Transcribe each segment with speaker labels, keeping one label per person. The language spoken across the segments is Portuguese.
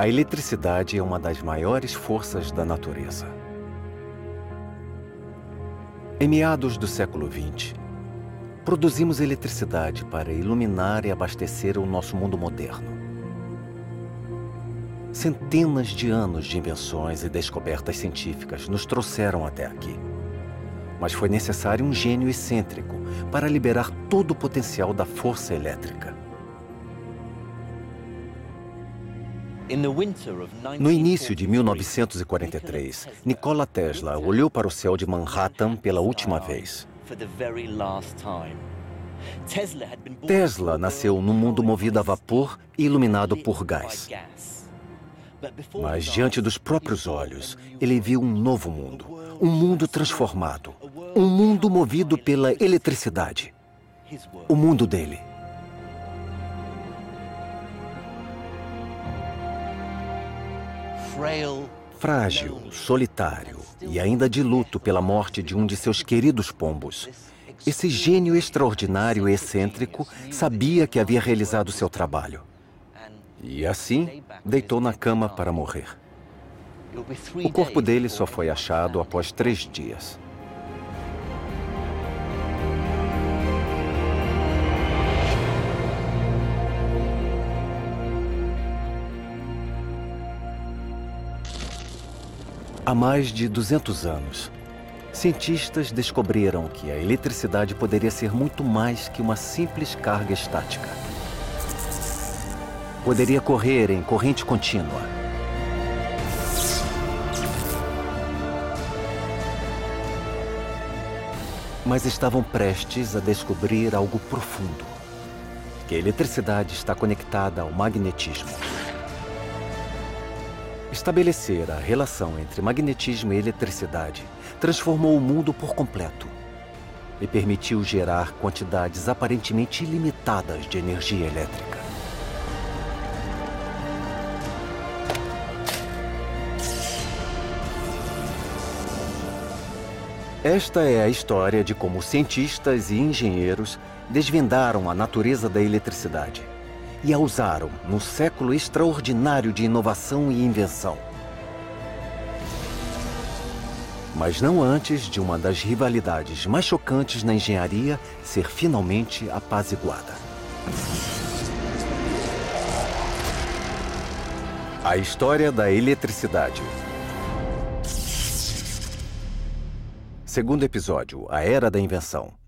Speaker 1: A eletricidade é uma das maiores forças da natureza. Em meados do século XX, produzimos eletricidade para iluminar e abastecer o nosso mundo moderno. Centenas de anos de invenções e descobertas científicas nos trouxeram até aqui. Mas foi necessário um gênio excêntrico para liberar todo o potencial da força elétrica. No início de 1943, Nikola Tesla olhou para o céu de Manhattan pela última vez. Tesla nasceu num mundo movido a vapor e iluminado por gás. Mas diante dos próprios olhos, ele viu um novo mundo, um mundo transformado, um mundo movido pela eletricidade. O mundo dele. Frágil, solitário e ainda de luto pela morte de um de seus queridos pombos, esse gênio extraordinário e excêntrico sabia que havia realizado seu trabalho. E assim, deitou na cama para morrer. O corpo dele só foi achado após três dias. Há mais de 200 anos, cientistas descobriram que a eletricidade poderia ser muito mais que uma simples carga estática. Poderia correr em corrente contínua. Mas estavam prestes a descobrir algo profundo. Que a eletricidade está conectada ao magnetismo. Estabelecer a relação entre magnetismo e eletricidade transformou o mundo por completo e permitiu gerar quantidades aparentemente ilimitadas de energia elétrica. Esta é a história de como cientistas e engenheiros desvendaram a natureza da eletricidade e a usaram num século extraordinário de inovação e invenção. Mas não antes de uma das rivalidades mais chocantes na engenharia ser finalmente apaziguada. A história da eletricidade. Segundo episódio, A Era da Invenção.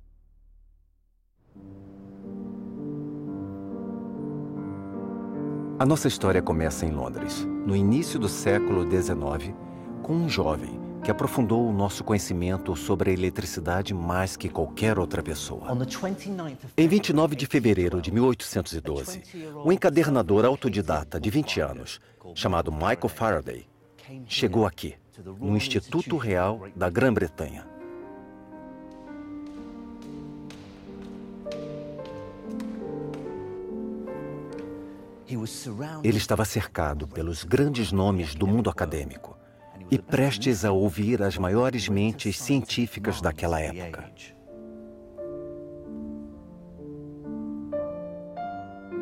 Speaker 1: A nossa história começa em Londres, no início do século XIX, com um jovem que aprofundou o nosso conhecimento sobre a eletricidade mais que qualquer outra pessoa. Em 29 de fevereiro de 1812, um encadernador autodidata de 20 anos, chamado Michael Faraday, chegou aqui, no Instituto Real da Grã-Bretanha. Ele estava cercado pelos grandes nomes do mundo acadêmico e prestes a ouvir as maiores mentes científicas daquela época.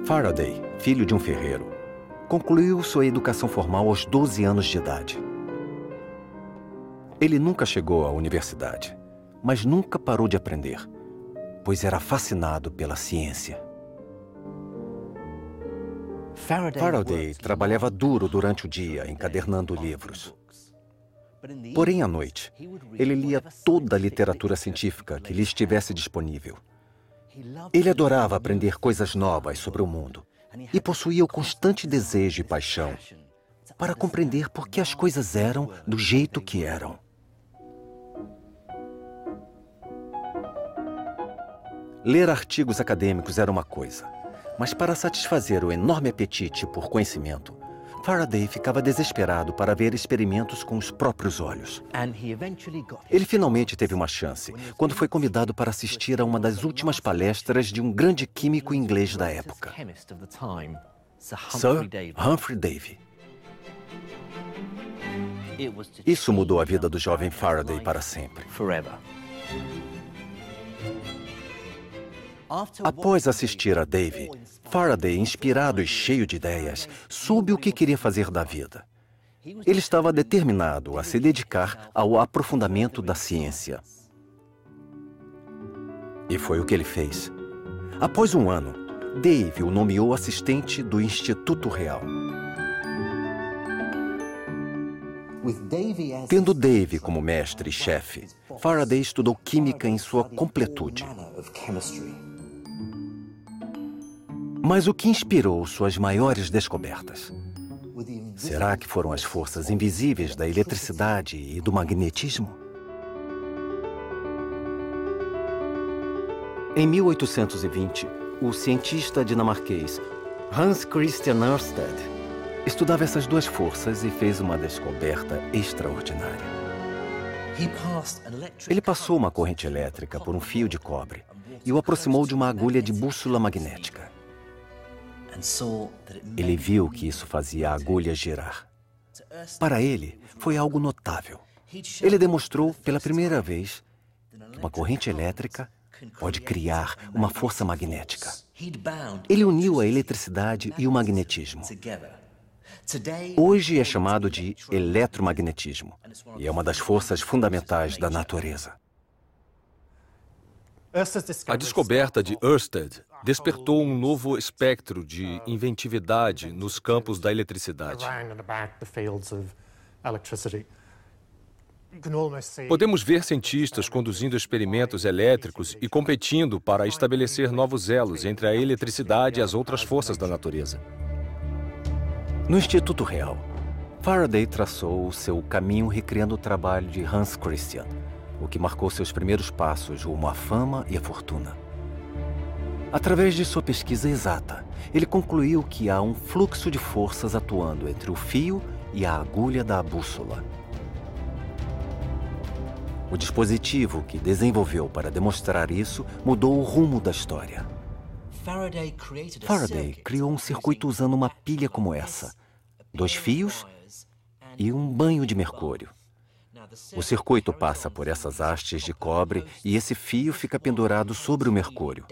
Speaker 1: Faraday, filho de um ferreiro, concluiu sua educação formal aos 12 anos de idade. Ele nunca chegou à universidade, mas nunca parou de aprender, pois era fascinado pela ciência. Faraday trabalhava duro durante o dia, encadernando livros. Porém, à noite, ele lia toda a literatura científica que lhe estivesse disponível. Ele adorava aprender coisas novas sobre o mundo e possuía o constante desejo e paixão para compreender por que as coisas eram do jeito que eram. Ler artigos acadêmicos era uma coisa. Mas para satisfazer o enorme apetite por conhecimento, Faraday ficava desesperado para ver experimentos com os próprios olhos. Ele finalmente teve uma chance quando foi convidado para assistir a uma das últimas palestras de um grande químico inglês da época, Sir Humphrey Davy. Isso mudou a vida do jovem Faraday para sempre. Após assistir a Dave, Faraday, inspirado e cheio de ideias, soube o que queria fazer da vida. Ele estava determinado a se dedicar ao aprofundamento da ciência. E foi o que ele fez. Após um ano, Dave o nomeou assistente do Instituto Real. Tendo Dave como mestre e chefe, Faraday estudou química em sua completude. Mas o que inspirou suas maiores descobertas? Será que foram as forças invisíveis da eletricidade e do magnetismo? Em 1820, o cientista dinamarquês Hans Christian Ørsted estudava essas duas forças e fez uma descoberta extraordinária. Ele passou uma corrente elétrica por um fio de cobre e o aproximou de uma agulha de bússola magnética. Ele viu que isso fazia a agulha girar. Para ele, foi algo notável. Ele demonstrou pela primeira vez que uma corrente elétrica pode criar uma força magnética. Ele uniu a eletricidade e o magnetismo. Hoje é chamado de eletromagnetismo e é uma das forças fundamentais da natureza.
Speaker 2: A descoberta de Ørsted despertou um novo espectro de inventividade nos campos da eletricidade. Podemos ver cientistas conduzindo experimentos elétricos e competindo para estabelecer novos elos entre a eletricidade e as outras forças da natureza.
Speaker 1: No Instituto Real, Faraday traçou o seu caminho recriando o trabalho de Hans Christian, o que marcou seus primeiros passos rumo à fama e à fortuna. Através de sua pesquisa exata, ele concluiu que há um fluxo de forças atuando entre o fio e a agulha da bússola. O dispositivo que desenvolveu para demonstrar isso mudou o rumo da história. Faraday criou um circuito usando uma pilha como essa, dois fios e um banho de mercúrio. O circuito passa por essas hastes de cobre e esse fio fica pendurado sobre o mercúrio.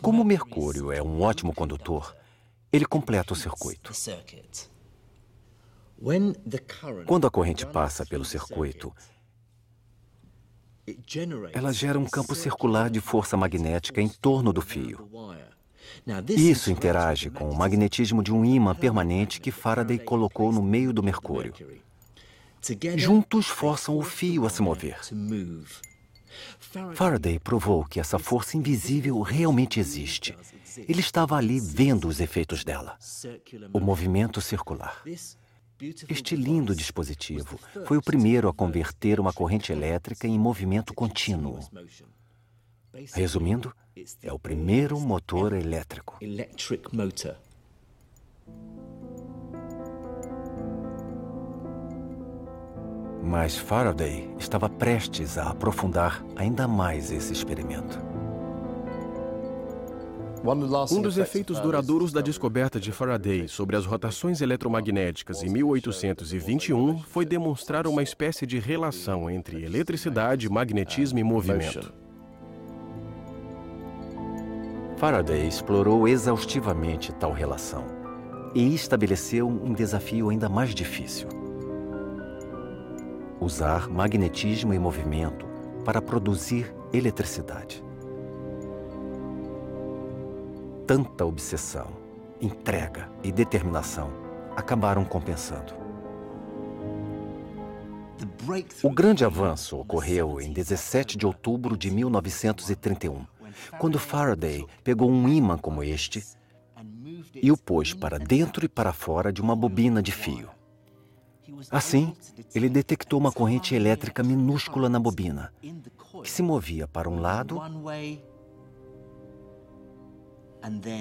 Speaker 1: Como o mercúrio é um ótimo condutor, ele completa o circuito. Quando a corrente passa pelo circuito, ela gera um campo circular de força magnética em torno do fio. Isso interage com o magnetismo de um ímã permanente que Faraday colocou no meio do mercúrio. Juntos forçam o fio a se mover. Faraday provou que essa força invisível realmente existe. Ele estava ali vendo os efeitos dela. O movimento circular. Este lindo dispositivo foi o primeiro a converter uma corrente elétrica em movimento contínuo. Resumindo, é o primeiro motor elétrico. Mas Faraday estava prestes a aprofundar ainda mais esse experimento.
Speaker 3: Um dos efeitos duradouros da descoberta de Faraday sobre as rotações eletromagnéticas em 1821 foi demonstrar uma espécie de relação entre eletricidade, magnetismo e movimento.
Speaker 1: Faraday explorou exaustivamente tal relação e estabeleceu um desafio ainda mais difícil: usar magnetismo e movimento para produzir eletricidade. Tanta obsessão, entrega e determinação acabaram compensando. O grande avanço ocorreu em 17 de outubro de 1931, quando Faraday pegou um ímã como este e o pôs para dentro e para fora de uma bobina de fio. Assim, ele detectou uma corrente elétrica minúscula na bobina, que se movia para um lado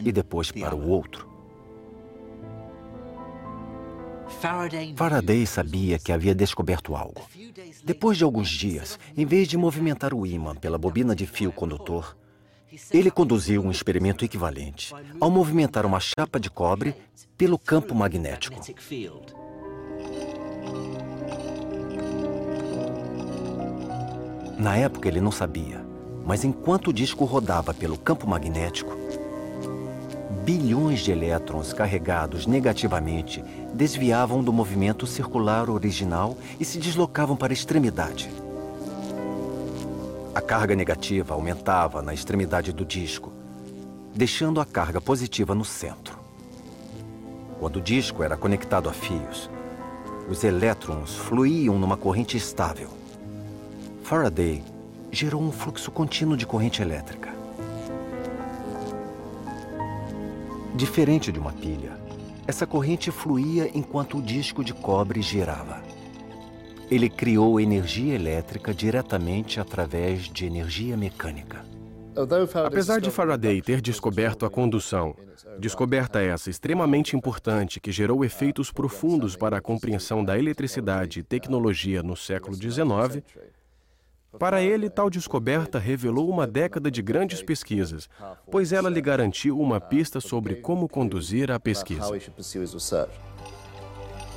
Speaker 1: e depois para o outro. Faraday sabia que havia descoberto algo. Depois de alguns dias, em vez de movimentar o ímã pela bobina de fio condutor, ele conduziu um experimento equivalente ao movimentar uma chapa de cobre pelo campo magnético. Na época, ele não sabia, Mas enquanto o disco rodava pelo campo magnético, bilhões de elétrons carregados negativamente desviavam do movimento circular original e se deslocavam para a extremidade. A carga negativa aumentava na extremidade do disco, deixando a carga positiva no centro. Quando o disco era conectado a fios, os elétrons fluíam numa corrente estável. Faraday gerou um fluxo contínuo de corrente elétrica. Diferente de uma pilha, essa corrente fluía enquanto o disco de cobre girava. Ele criou energia elétrica diretamente através de energia mecânica.
Speaker 3: Apesar de Faraday ter descoberto a condução, descoberta essa extremamente importante que gerou efeitos profundos para a compreensão da eletricidade e tecnologia no século XIX, para ele, tal descoberta revelou uma década de grandes pesquisas, pois ela lhe garantiu uma pista sobre como conduzir a pesquisa.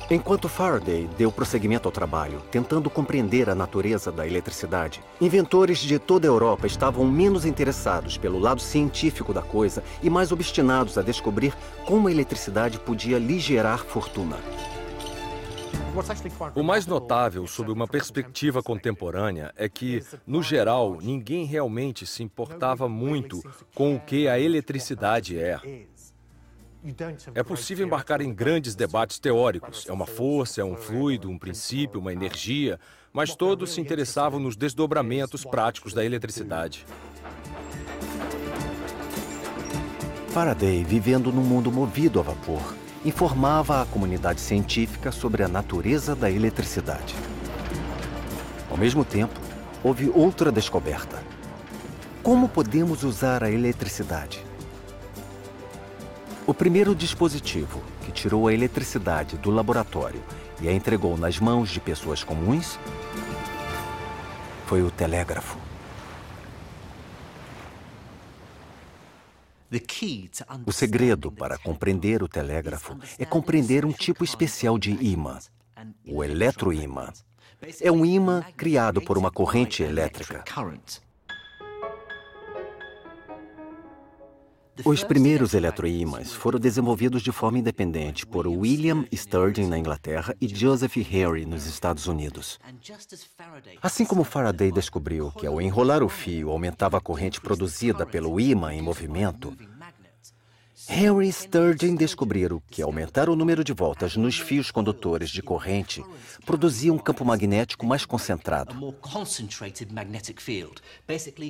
Speaker 1: Enquanto Faraday deu prosseguimento ao trabalho, tentando compreender a natureza da eletricidade, inventores de toda a Europa estavam menos interessados pelo lado científico da coisa e mais obstinados a descobrir como a eletricidade podia lhe gerar fortuna.
Speaker 2: O mais notável sob uma perspectiva contemporânea é que, no geral, ninguém realmente se importava muito com o que a eletricidade é. É possível embarcar em grandes debates teóricos. É uma força, é um fluido, um princípio, uma energia, mas todos se interessavam nos desdobramentos práticos da eletricidade.
Speaker 1: Faraday, vivendo num mundo movido a vapor, informava a comunidade científica sobre a natureza da eletricidade. Ao mesmo tempo, houve outra descoberta. Como podemos usar a eletricidade? O primeiro dispositivo que tirou a eletricidade do laboratório e a entregou nas mãos de pessoas comuns foi o telégrafo. O segredo para compreender o telégrafo é compreender um tipo especial de imã, o eletroímã. É um imã criado por uma corrente elétrica. Os primeiros eletroímãs foram desenvolvidos de forma independente por William Sturgeon na Inglaterra e Joseph Henry nos Estados Unidos. Assim como Faraday descobriu que ao enrolar o fio aumentava a corrente produzida pelo ímã em movimento, Henry Sturgeon descobriram que aumentar o número de voltas nos fios condutores de corrente produzia um campo magnético mais concentrado.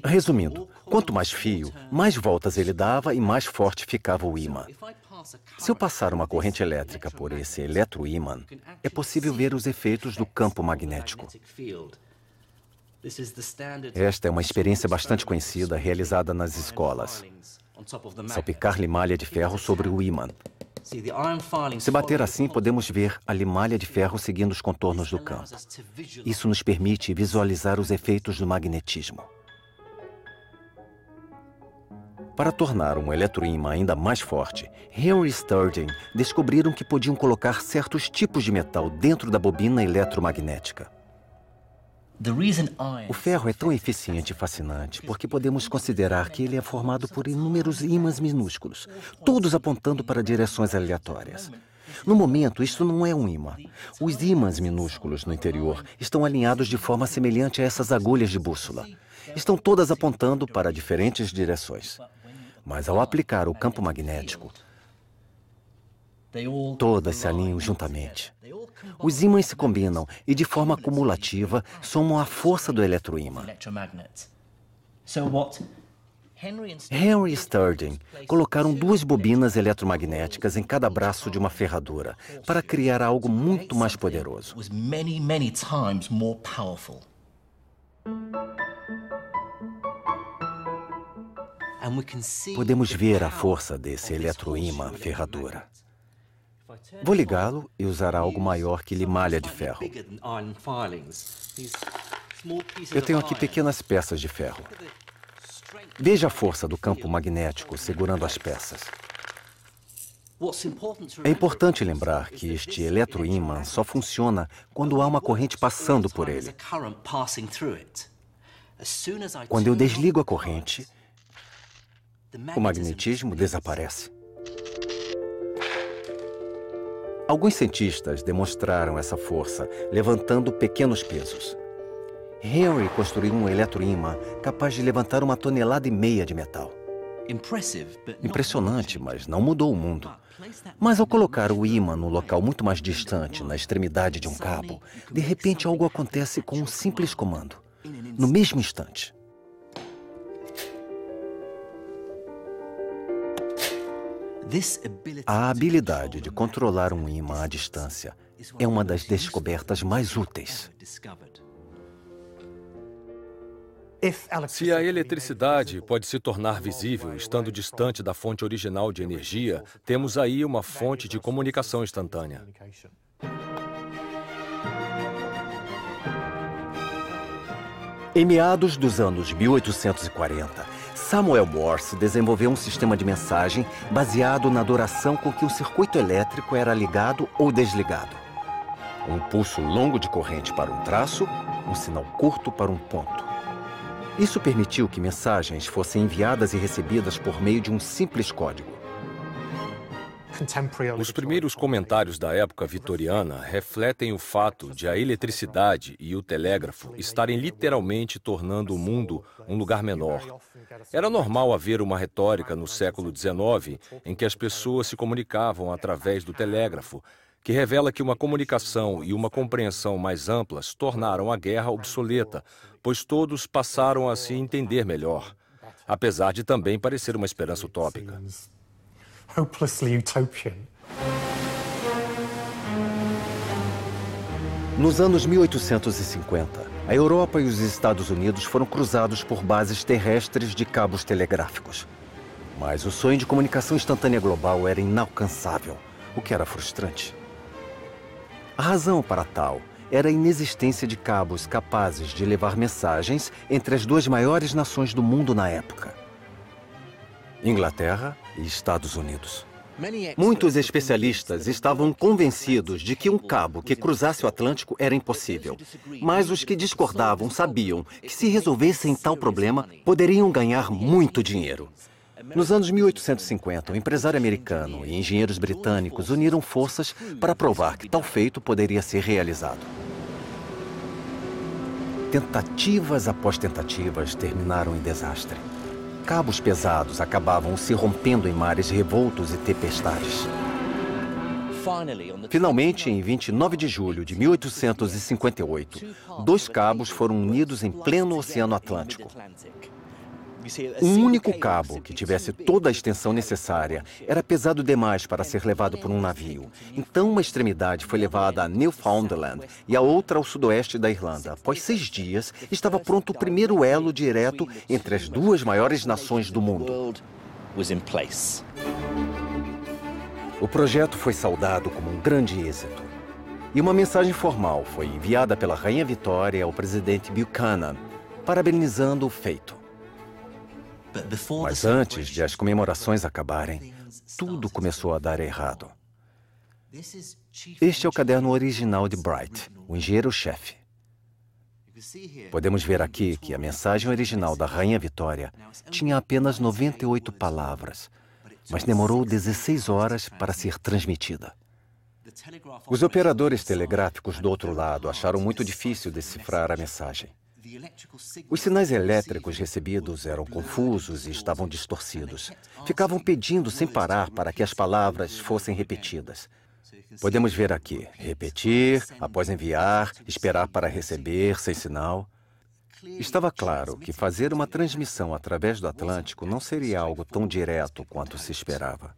Speaker 1: Resumindo, quanto mais fio, mais voltas ele dava e mais forte ficava o ímã. Se eu passar uma corrente elétrica por esse eletroímã, é possível ver os efeitos do campo magnético. Esta é uma experiência bastante conhecida realizada nas escolas salpicar limalha de ferro sobre o ímã. Se bater assim, podemos ver a limalha de ferro seguindo os contornos do campo. Isso nos permite visualizar os efeitos do magnetismo. Para tornar um eletroímã ainda mais forte, Henry Sturgeon descobriram que podiam colocar certos tipos de metal dentro da bobina eletromagnética. O ferro é tão eficiente e fascinante porque podemos considerar que ele é formado por inúmeros ímãs minúsculos, todos apontando para direções aleatórias. No momento, isto não é um ímã. Os ímãs minúsculos no interior estão alinhados de forma semelhante a essas agulhas de bússola. Estão todas apontando para diferentes direções. Mas ao aplicar o campo magnético, todas se alinham juntamente. Os ímãs se combinam e, de forma cumulativa, somam a força do eletroímã. Henry e Sturgeon colocaram duas bobinas eletromagnéticas em cada braço de uma ferradura para criar algo muito mais poderoso. Podemos ver a força desse eletroímã ferradura. Vou ligá-lo e usar algo maior que limalha de ferro. Eu tenho aqui pequenas peças de ferro. Veja a força do campo magnético segurando as peças. É importante lembrar que este eletroímã só funciona quando há uma corrente passando por ele. Quando eu desligo a corrente, o magnetismo desaparece. Alguns cientistas demonstraram essa força levantando pequenos pesos. Henry construiu um eletroímã capaz de levantar uma tonelada e meia de metal. Impressionante, mas não mudou o mundo. Mas ao colocar o ímã no local muito mais distante, na extremidade de um cabo, de repente algo acontece com um simples comando, no mesmo instante. A habilidade de controlar um ímã à distância é uma das descobertas mais úteis.
Speaker 2: Se a eletricidade pode se tornar visível estando distante da fonte original de energia, temos aí uma fonte de comunicação instantânea.
Speaker 1: Em meados dos anos 1840, Samuel Morse desenvolveu um sistema de mensagem baseado na duração com que o circuito elétrico era ligado ou desligado. Um pulso longo de corrente para um traço, um sinal curto para um ponto. Isso permitiu que mensagens fossem enviadas e recebidas por meio de um simples código.
Speaker 2: Os primeiros comentários da época vitoriana refletem o fato de a eletricidade e o telégrafo estarem literalmente tornando o mundo um lugar menor. Era normal haver uma retórica no século XIX em que as pessoas se comunicavam através do telégrafo, que revela que uma comunicação e uma compreensão mais amplas tornaram a guerra obsoleta, pois todos passaram a se entender melhor, apesar de também parecer uma esperança utópica.
Speaker 1: Nos anos 1850, a Europa e os Estados Unidos foram cruzados por bases terrestres de cabos telegráficos. Mas o sonho de comunicação instantânea global era inalcançável, o que era frustrante. A razão para tal era a inexistência de cabos capazes de levar mensagens entre as duas maiores nações do mundo na época: Inglaterra e Estados Unidos. Muitos especialistas estavam convencidos de que um cabo que cruzasse o Atlântico era impossível. Mas os que discordavam sabiam que, se resolvessem tal problema, poderiam ganhar muito dinheiro. Nos anos 1850, um empresário americano e engenheiros britânicos uniram forças para provar que tal feito poderia ser realizado. Tentativas após tentativas terminaram em desastre. Cabos pesados acabavam se rompendo em mares revoltos e tempestades. Finalmente, em 29 de julho de 1858, dois cabos foram unidos em pleno Oceano Atlântico. Um único cabo que tivesse toda a extensão necessária era pesado demais para ser levado por um navio. Então, uma extremidade foi levada a Newfoundland e a outra ao sudoeste da Irlanda. Após seis dias, estava pronto o primeiro elo direto entre as duas maiores nações do mundo. O projeto foi saudado como um grande êxito. E uma mensagem formal foi enviada pela Rainha Vitória ao presidente Buchanan, parabenizando o feito. Mas antes de as comemorações acabarem, tudo começou a dar errado. Este é o caderno original de Bright, o engenheiro-chefe. Podemos ver aqui que a mensagem original da Rainha Vitória tinha apenas 98 palavras, mas demorou 16 horas para ser transmitida. Os operadores telegráficos do outro lado acharam muito difícil decifrar a mensagem. Os sinais elétricos recebidos eram confusos e estavam distorcidos. Ficavam pedindo sem parar para que as palavras fossem repetidas. Podemos ver aqui: repetir, após enviar, esperar para receber, sem sinal. Estava claro que fazer uma transmissão através do Atlântico não seria algo tão direto quanto se esperava.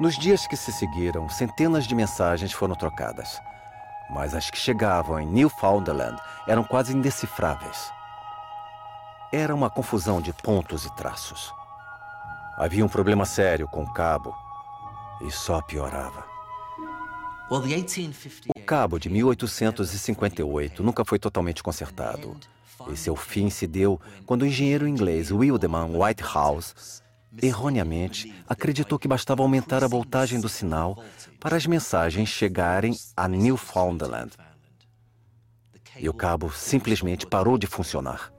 Speaker 1: Nos dias que se seguiram, centenas de mensagens foram trocadas mas as que chegavam em Newfoundland eram quase indecifráveis. Era uma confusão de pontos e traços. Havia um problema sério com o cabo e só piorava. O cabo de 1858 nunca foi totalmente consertado. E seu fim se deu quando o engenheiro inglês Wildeman Whitehouse erroneamente, acreditou que bastava aumentar a voltagem do sinal para as mensagens chegarem a Newfoundland. e o cabo simplesmente parou de funcionar.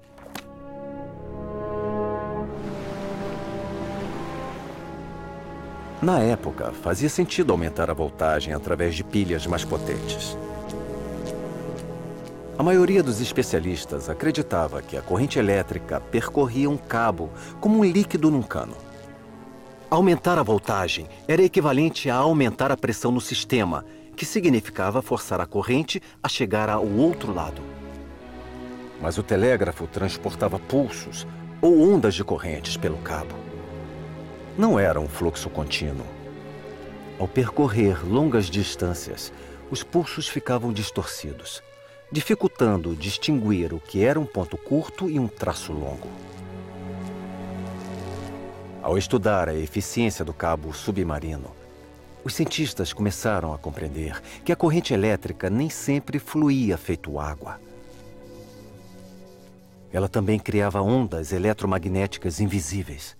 Speaker 1: Na época, fazia sentido aumentar a voltagem através de pilhas mais potentes. A maioria dos especialistas acreditava que a corrente elétrica percorria um cabo como um líquido num cano. Aumentar a voltagem era equivalente a aumentar a pressão no sistema, que significava forçar a corrente a chegar ao outro lado. Mas o telégrafo transportava pulsos ou ondas de correntes pelo cabo. Não era um fluxo contínuo. Ao percorrer longas distâncias, os pulsos ficavam distorcidos, dificultando distinguir o que era um ponto curto e um traço longo. Ao estudar a eficiência do cabo submarino, os cientistas começaram a compreender que a corrente elétrica nem sempre fluía feito água. Ela também criava ondas eletromagnéticas invisíveis.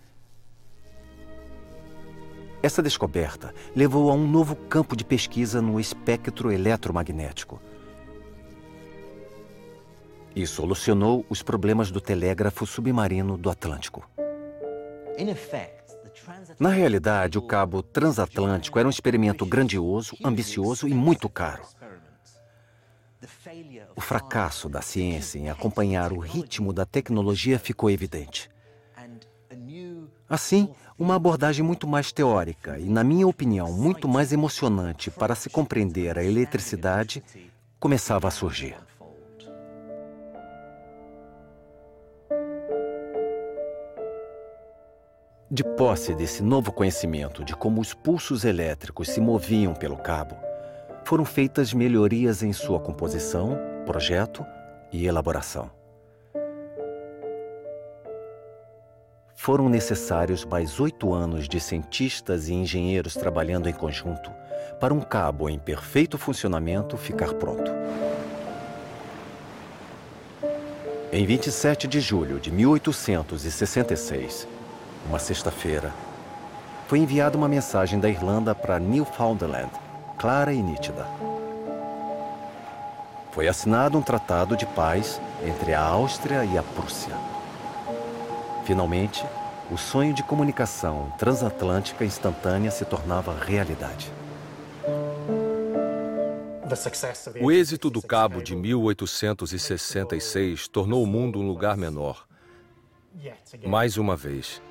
Speaker 1: Essa descoberta levou a um novo campo de pesquisa no espectro eletromagnético. E solucionou os problemas do telégrafo submarino do Atlântico. Na realidade, o cabo transatlântico era um experimento grandioso, ambicioso e muito caro. O fracasso da ciência em acompanhar o ritmo da tecnologia ficou evidente. Assim, uma abordagem muito mais teórica e, na minha opinião, muito mais emocionante para se compreender a eletricidade começava a surgir. De posse desse novo conhecimento de como os pulsos elétricos se moviam pelo cabo, foram feitas melhorias em sua composição, projeto e elaboração. Foram necessários mais oito anos de cientistas e engenheiros trabalhando em conjunto para um cabo em perfeito funcionamento ficar pronto. Em 27 de julho de 1866, uma sexta-feira, foi enviada uma mensagem da Irlanda para Newfoundland, clara e nítida. Foi assinado um tratado de paz entre a Áustria e a Prússia. Finalmente, o sonho de comunicação transatlântica instantânea se tornava realidade.
Speaker 2: O êxito do cabo de 1866 tornou o mundo um lugar menor. Mais uma vez.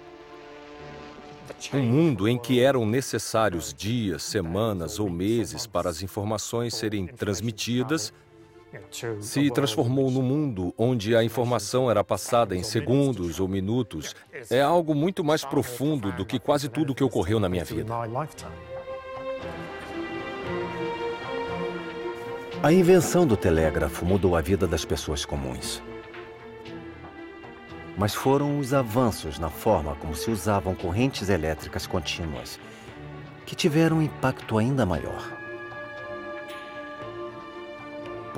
Speaker 2: Um mundo em que eram necessários dias, semanas ou meses para as informações serem transmitidas se transformou no mundo onde a informação era passada em segundos ou minutos. É algo muito mais profundo do que quase tudo que ocorreu na minha vida.
Speaker 1: A invenção do telégrafo mudou a vida das pessoas comuns. Mas foram os avanços na forma como se usavam correntes elétricas contínuas que tiveram um impacto ainda maior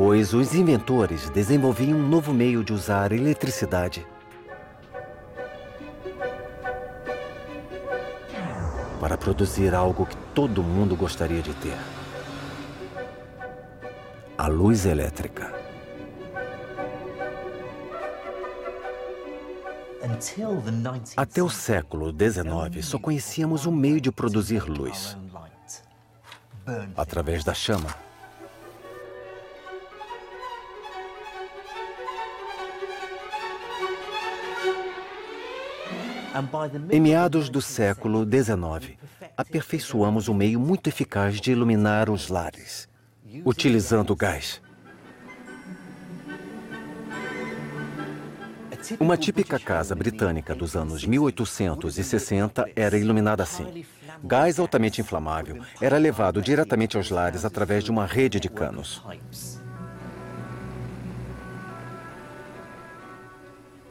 Speaker 1: pois os inventores desenvolviam um novo meio de usar eletricidade. Para produzir algo que todo mundo gostaria de ter. A luz elétrica. Até o século XIX, só conhecíamos um meio de produzir luz através da chama. Em meados do século XIX, aperfeiçoamos um meio muito eficaz de iluminar os lares, utilizando gás. Uma típica casa britânica dos anos 1860 era iluminada assim. Gás altamente inflamável era levado diretamente aos lares através de uma rede de canos.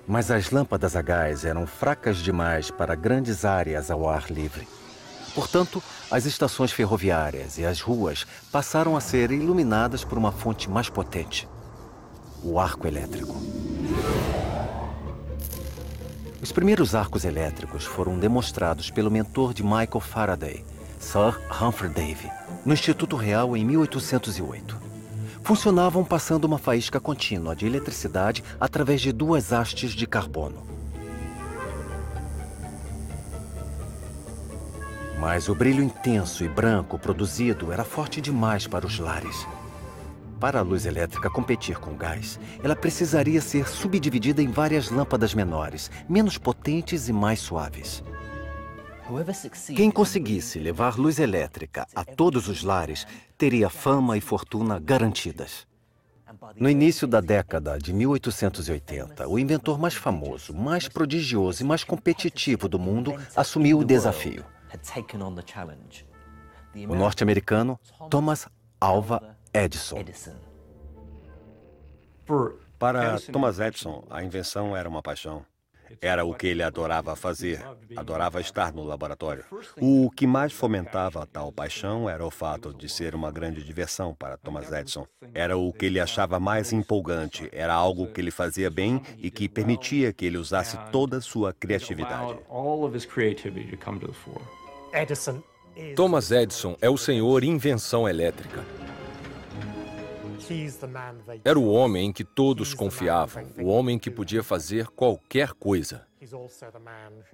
Speaker 1: Mas as lâmpadas a gás eram fracas demais para grandes áreas ao ar livre. Portanto, as estações ferroviárias e as ruas passaram a ser iluminadas por uma fonte mais potente o arco elétrico. Os primeiros arcos elétricos foram demonstrados pelo mentor de Michael Faraday, Sir Humphrey Davy, no Instituto Real em 1808 funcionavam passando uma faísca contínua de eletricidade através de duas hastes de carbono. Mas o brilho intenso e branco produzido era forte demais para os lares. Para a luz elétrica competir com o gás, ela precisaria ser subdividida em várias lâmpadas menores, menos potentes e mais suaves. Quem conseguisse levar luz elétrica a todos os lares teria fama e fortuna garantidas. No início da década de 1880, o inventor mais famoso, mais prodigioso e mais competitivo do mundo assumiu o desafio. O norte-americano Thomas Alva Edison.
Speaker 4: Para Thomas Edison, a invenção era uma paixão. Era o que ele adorava fazer, adorava estar no laboratório. O que mais fomentava tal paixão era o fato de ser uma grande diversão para Thomas Edison. Era o que ele achava mais empolgante, era algo que ele fazia bem e que permitia que ele usasse toda a sua criatividade.
Speaker 2: Thomas Edison é o senhor invenção elétrica. Era o homem em que todos confiavam, o homem que podia fazer qualquer coisa.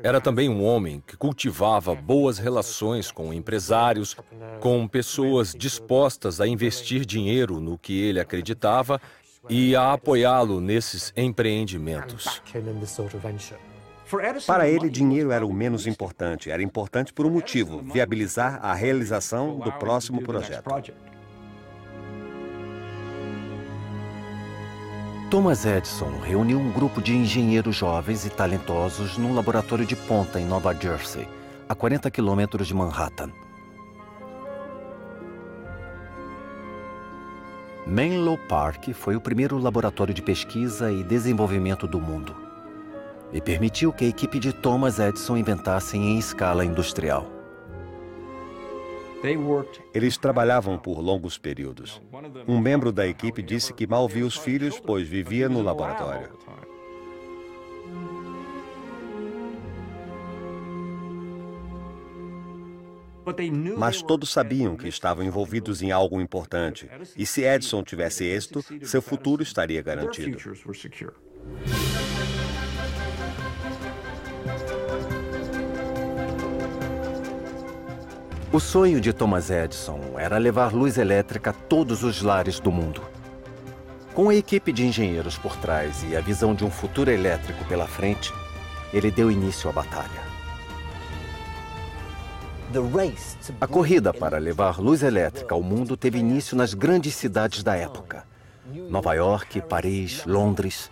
Speaker 2: Era também um homem que cultivava boas relações com empresários, com pessoas dispostas a investir dinheiro no que ele acreditava e a apoiá-lo nesses empreendimentos.
Speaker 4: Para ele, dinheiro era o menos importante. Era importante por um motivo: viabilizar a realização do próximo projeto.
Speaker 1: Thomas Edison reuniu um grupo de engenheiros jovens e talentosos num laboratório de ponta em Nova Jersey, a 40 quilômetros de Manhattan. Menlo Park foi o primeiro laboratório de pesquisa e desenvolvimento do mundo e permitiu que a equipe de Thomas Edison inventasse em escala industrial.
Speaker 4: Eles trabalhavam por longos períodos. Um membro da equipe disse que mal via os filhos, pois vivia no laboratório. Mas todos sabiam que estavam envolvidos em algo importante. E se Edison tivesse êxito, seu futuro estaria garantido.
Speaker 1: O sonho de Thomas Edison era levar luz elétrica a todos os lares do mundo. Com a equipe de engenheiros por trás e a visão de um futuro elétrico pela frente, ele deu início à batalha. A corrida para levar luz elétrica ao mundo teve início nas grandes cidades da época: Nova York, Paris, Londres.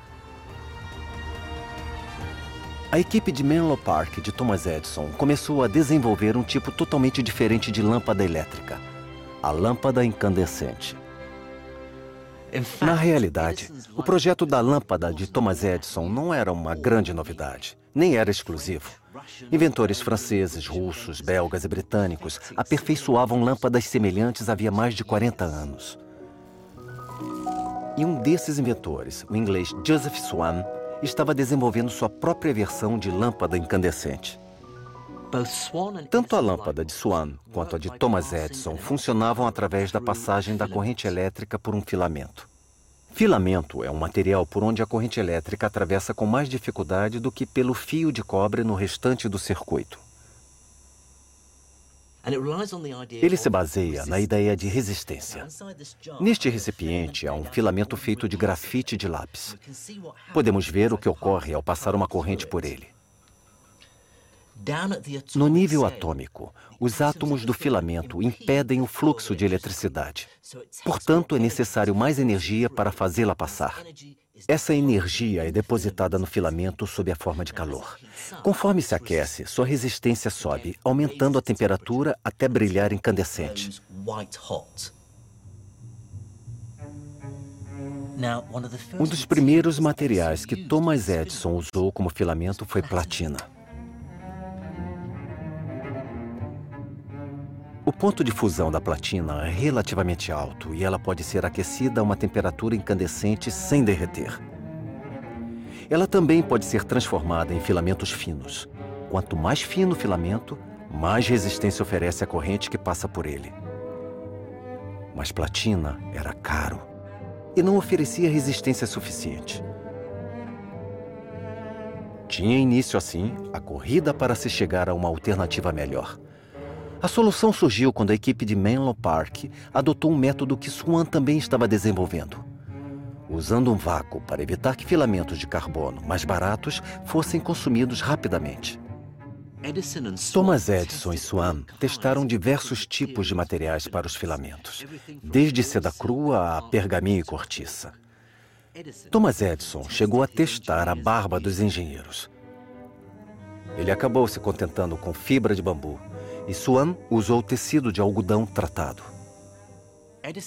Speaker 1: A equipe de Menlo Park de Thomas Edison começou a desenvolver um tipo totalmente diferente de lâmpada elétrica, a lâmpada incandescente. Na realidade, o projeto da lâmpada de Thomas Edison não era uma grande novidade, nem era exclusivo. Inventores franceses, russos, belgas e britânicos aperfeiçoavam lâmpadas semelhantes havia mais de 40 anos. E um desses inventores, o inglês Joseph Swan, estava desenvolvendo sua própria versão de lâmpada incandescente. Tanto a lâmpada de Swan quanto a de Thomas Edison funcionavam através da passagem da corrente elétrica por um filamento. Filamento é um material por onde a corrente elétrica atravessa com mais dificuldade do que pelo fio de cobre no restante do circuito. Ele se baseia na ideia de resistência. Neste recipiente há um filamento feito de grafite de lápis. Podemos ver o que ocorre ao passar uma corrente por ele. No nível atômico, os átomos do filamento impedem o fluxo de eletricidade. Portanto, é necessário mais energia para fazê-la passar. Essa energia é depositada no filamento sob a forma de calor. Conforme se aquece, sua resistência sobe, aumentando a temperatura até brilhar incandescente. Um dos primeiros materiais que Thomas Edison usou como filamento foi platina. Ponto de fusão da platina é relativamente alto e ela pode ser aquecida a uma temperatura incandescente sem derreter. Ela também pode ser transformada em filamentos finos. Quanto mais fino o filamento, mais resistência oferece a corrente que passa por ele. Mas platina era caro. e não oferecia resistência suficiente. Tinha início, assim, a corrida para se chegar a uma alternativa melhor. A solução surgiu quando a equipe de Menlo Park adotou um método que Swan também estava desenvolvendo. Usando um vácuo para evitar que filamentos de carbono mais baratos fossem consumidos rapidamente. Thomas Edison e Swan testaram diversos tipos de materiais para os filamentos, desde seda crua a pergaminho e cortiça. Thomas Edison chegou a testar a barba dos engenheiros. Ele acabou se contentando com fibra de bambu e Swan usou tecido de algodão tratado.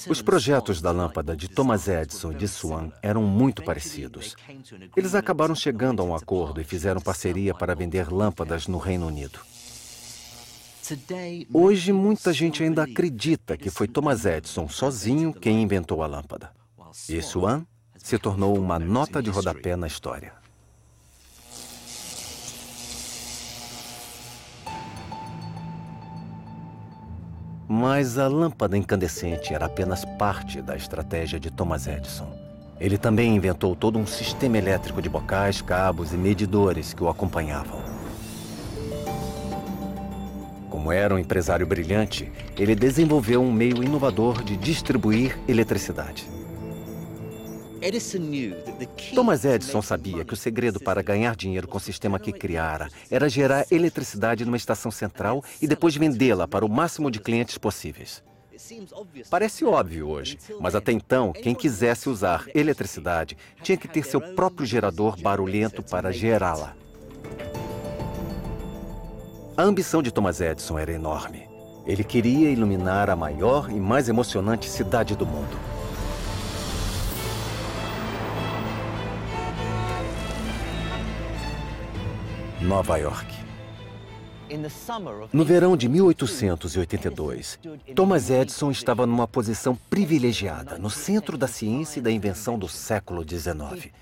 Speaker 1: Os projetos da lâmpada de Thomas Edison e de Swan eram muito parecidos. Eles acabaram chegando a um acordo e fizeram parceria para vender lâmpadas no Reino Unido. Hoje, muita gente ainda acredita que foi Thomas Edison sozinho quem inventou a lâmpada. E Swan se tornou uma nota de rodapé na história. Mas a lâmpada incandescente era apenas parte da estratégia de Thomas Edison. Ele também inventou todo um sistema elétrico de bocais, cabos e medidores que o acompanhavam. Como era um empresário brilhante, ele desenvolveu um meio inovador de distribuir eletricidade. Thomas Edison sabia que o segredo para ganhar dinheiro com o sistema que criara era gerar eletricidade numa estação central e depois vendê-la para o máximo de clientes possíveis. Parece óbvio hoje, mas até então, quem quisesse usar eletricidade tinha que ter seu próprio gerador barulhento para gerá-la. A ambição de Thomas Edison era enorme. Ele queria iluminar a maior e mais emocionante cidade do mundo. Nova York. No verão de 1882, Thomas Edison estava numa posição privilegiada no centro da ciência e da invenção do século XIX.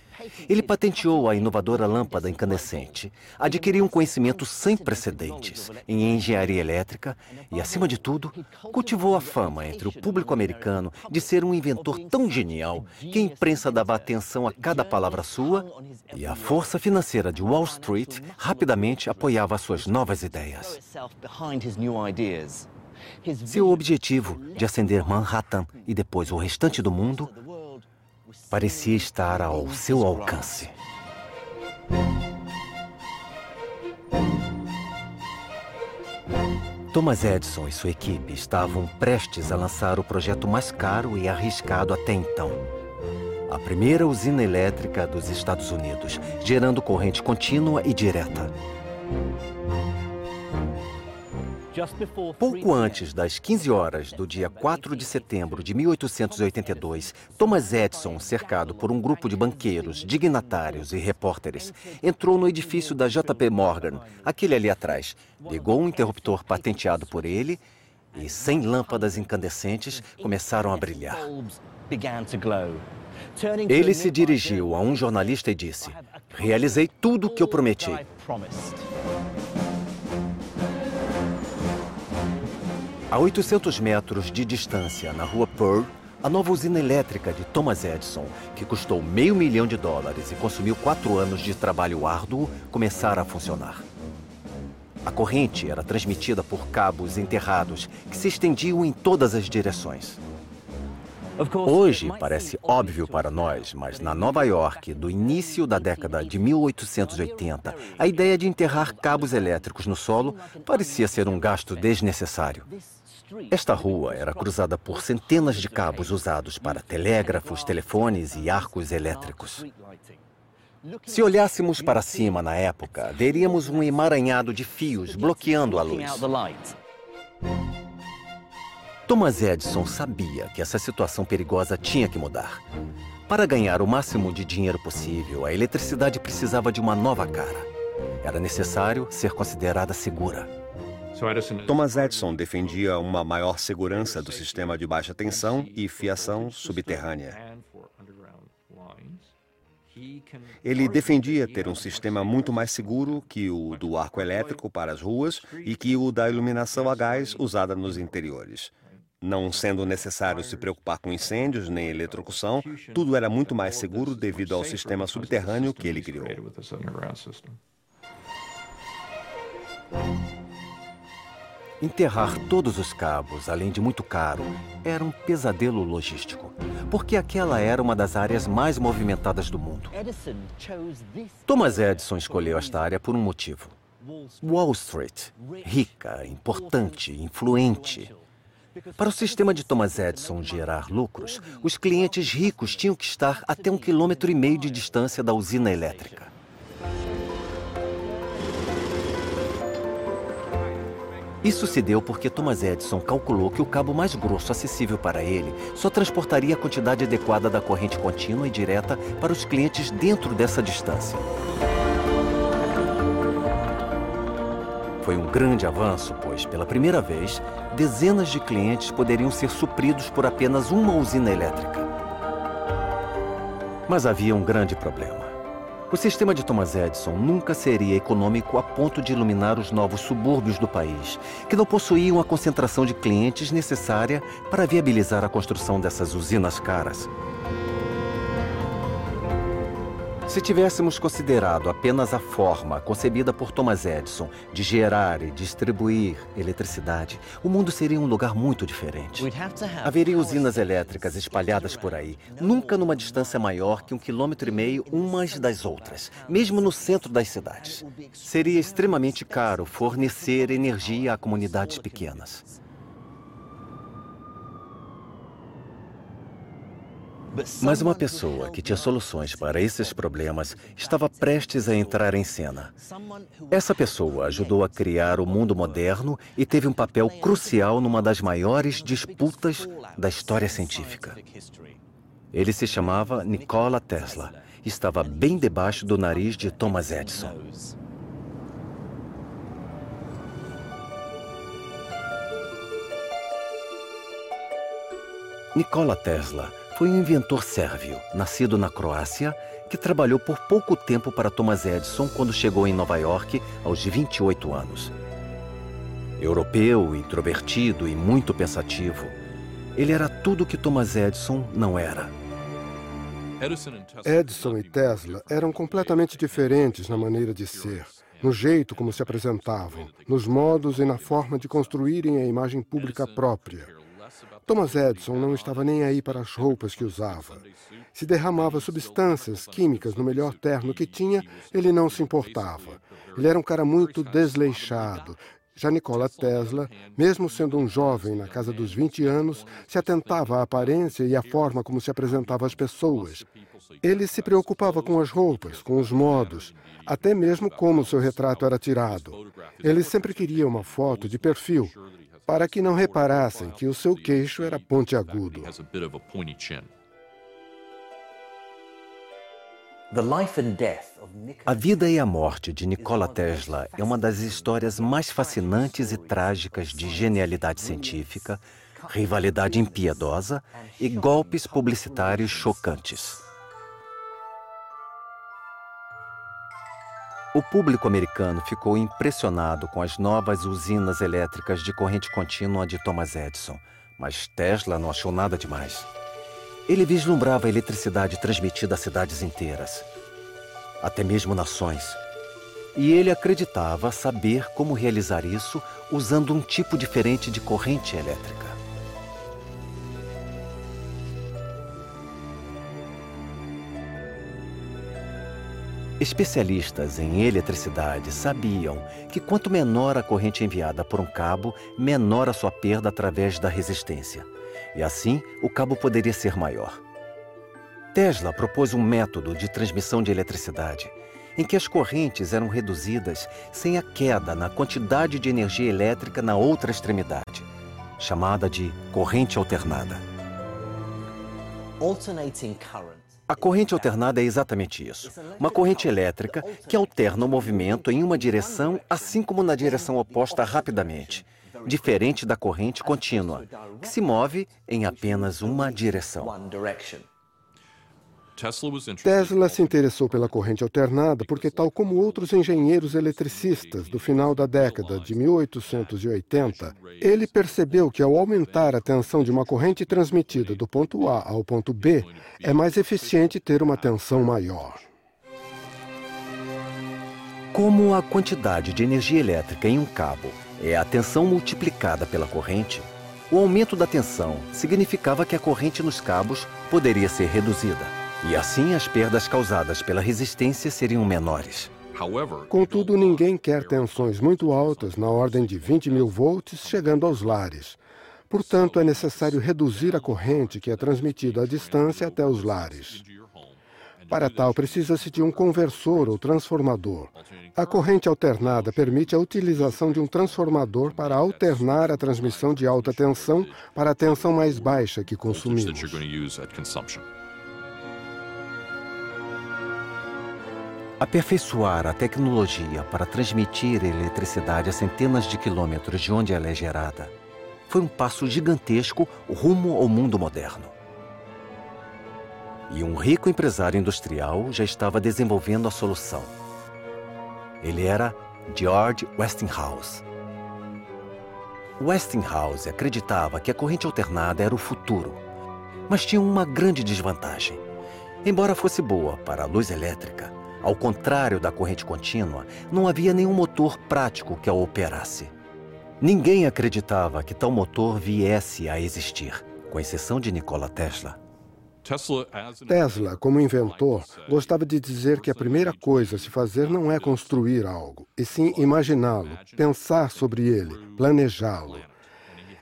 Speaker 1: Ele patenteou a inovadora lâmpada incandescente, adquiriu um conhecimento sem precedentes em engenharia elétrica e, acima de tudo, cultivou a fama entre o público americano de ser um inventor tão genial que a imprensa dava atenção a cada palavra sua e a força financeira de Wall Street rapidamente apoiava suas novas ideias. Seu objetivo de ascender Manhattan e depois o restante do mundo parecia estar ao seu alcance. Thomas Edison e sua equipe estavam prestes a lançar o projeto mais caro e arriscado até então. A primeira usina elétrica dos Estados Unidos, gerando corrente contínua e direta. Pouco antes das 15 horas do dia 4 de setembro de 1882, Thomas Edison, cercado por um grupo de banqueiros, dignatários e repórteres, entrou no edifício da JP Morgan, aquele ali atrás, ligou um interruptor patenteado por ele e 100 lâmpadas incandescentes começaram a brilhar. Ele se dirigiu a um jornalista e disse: Realizei tudo o que eu prometi. A 800 metros de distância, na rua Pearl, a nova usina elétrica de Thomas Edison, que custou meio milhão de dólares e consumiu quatro anos de trabalho árduo, começara a funcionar. A corrente era transmitida por cabos enterrados que se estendiam em todas as direções. Hoje parece óbvio para nós, mas na Nova York, do início da década de 1880, a ideia de enterrar cabos elétricos no solo parecia ser um gasto desnecessário. Esta rua era cruzada por centenas de cabos usados para telégrafos, telefones e arcos elétricos. Se olhássemos para cima na época, veríamos um emaranhado de fios bloqueando a luz. Thomas Edison sabia que essa situação perigosa tinha que mudar. Para ganhar o máximo de dinheiro possível, a eletricidade precisava de uma nova cara. Era necessário ser considerada segura.
Speaker 4: Thomas Edison defendia uma maior segurança do sistema de baixa tensão e fiação subterrânea. Ele defendia ter um sistema muito mais seguro que o do arco elétrico para as ruas e que o da iluminação a gás usada nos interiores. Não sendo necessário se preocupar com incêndios nem eletrocução, tudo era muito mais seguro devido ao sistema subterrâneo que ele criou.
Speaker 1: Enterrar todos os cabos, além de muito caro, era um pesadelo logístico, porque aquela era uma das áreas mais movimentadas do mundo. Thomas Edison escolheu esta área por um motivo. Wall Street, rica, importante, influente. Para o sistema de Thomas Edison gerar lucros, os clientes ricos tinham que estar até um quilômetro e meio de distância da usina elétrica. Isso se deu porque Thomas Edison calculou que o cabo mais grosso acessível para ele só transportaria a quantidade adequada da corrente contínua e direta para os clientes dentro dessa distância. Foi um grande avanço, pois, pela primeira vez, dezenas de clientes poderiam ser supridos por apenas uma usina elétrica. Mas havia um grande problema. O sistema de Thomas Edison nunca seria econômico a ponto de iluminar os novos subúrbios do país, que não possuíam a concentração de clientes necessária para viabilizar a construção dessas usinas caras. Se tivéssemos considerado apenas a forma concebida por Thomas Edison de gerar e distribuir eletricidade, o mundo seria um lugar muito diferente. Haveria usinas elétricas espalhadas por aí, nunca numa distância maior que um quilômetro e meio umas das outras, mesmo no centro das cidades. Seria extremamente caro fornecer energia a comunidades pequenas. Mas uma pessoa que tinha soluções para esses problemas estava prestes a entrar em cena. Essa pessoa ajudou a criar o mundo moderno e teve um papel crucial numa das maiores disputas da história científica. Ele se chamava Nikola Tesla. Estava bem debaixo do nariz de Thomas Edison. Nikola Tesla foi um inventor sérvio, nascido na Croácia, que trabalhou por pouco tempo para Thomas Edison quando chegou em Nova York aos 28 anos. Europeu, introvertido e muito pensativo, ele era tudo que Thomas Edison não era.
Speaker 5: Edison e Tesla eram completamente diferentes na maneira de ser, no jeito como se apresentavam, nos modos e na forma de construírem a imagem pública própria. Thomas Edison não estava nem aí para as roupas que usava. Se derramava substâncias químicas no melhor terno que tinha, ele não se importava. Ele era um cara muito desleixado. Já Nikola Tesla, mesmo sendo um jovem na casa dos 20 anos, se atentava à aparência e à forma como se apresentava às pessoas. Ele se preocupava com as roupas, com os modos, até mesmo como seu retrato era tirado. Ele sempre queria uma foto de perfil, para que não reparassem que o seu queixo era pontiagudo.
Speaker 1: A vida e a morte de Nikola Tesla é uma das histórias mais fascinantes e trágicas de genialidade científica, rivalidade impiedosa e golpes publicitários chocantes. O público americano ficou impressionado com as novas usinas elétricas de corrente contínua de Thomas Edison, mas Tesla não achou nada demais. Ele vislumbrava a eletricidade transmitida a cidades inteiras, até mesmo nações. E ele acreditava saber como realizar isso usando um tipo diferente de corrente elétrica. Especialistas em eletricidade sabiam que quanto menor a corrente enviada por um cabo, menor a sua perda através da resistência. E assim, o cabo poderia ser maior. Tesla propôs um método de transmissão de eletricidade em que as correntes eram reduzidas sem a queda na quantidade de energia elétrica na outra extremidade, chamada de corrente alternada. Alternating current a corrente alternada é exatamente isso. Uma corrente elétrica que alterna o movimento em uma direção, assim como na direção oposta rapidamente, diferente da corrente contínua, que se move em apenas uma direção.
Speaker 5: Tesla se interessou pela corrente alternada porque, tal como outros engenheiros eletricistas do final da década de 1880, ele percebeu que, ao aumentar a tensão de uma corrente transmitida do ponto A ao ponto B, é mais eficiente ter uma tensão maior.
Speaker 1: Como a quantidade de energia elétrica em um cabo é a tensão multiplicada pela corrente, o aumento da tensão significava que a corrente nos cabos poderia ser reduzida. E assim as perdas causadas pela resistência seriam menores.
Speaker 5: Contudo, ninguém quer tensões muito altas, na ordem de 20 mil volts, chegando aos lares. Portanto, é necessário reduzir a corrente que é transmitida à distância até os lares. Para tal, precisa-se de um conversor ou transformador. A corrente alternada permite a utilização de um transformador para alternar a transmissão de alta tensão para a tensão mais baixa que consumimos.
Speaker 1: Aperfeiçoar a tecnologia para transmitir eletricidade a centenas de quilômetros de onde ela é gerada foi um passo gigantesco rumo ao mundo moderno. E um rico empresário industrial já estava desenvolvendo a solução. Ele era George Westinghouse. Westinghouse acreditava que a corrente alternada era o futuro, mas tinha uma grande desvantagem. Embora fosse boa para a luz elétrica, ao contrário da corrente contínua, não havia nenhum motor prático que a operasse. Ninguém acreditava que tal motor viesse a existir, com exceção de Nikola Tesla.
Speaker 5: Tesla, como inventor, gostava de dizer que a primeira coisa a se fazer não é construir algo, e sim imaginá-lo, pensar sobre ele, planejá-lo.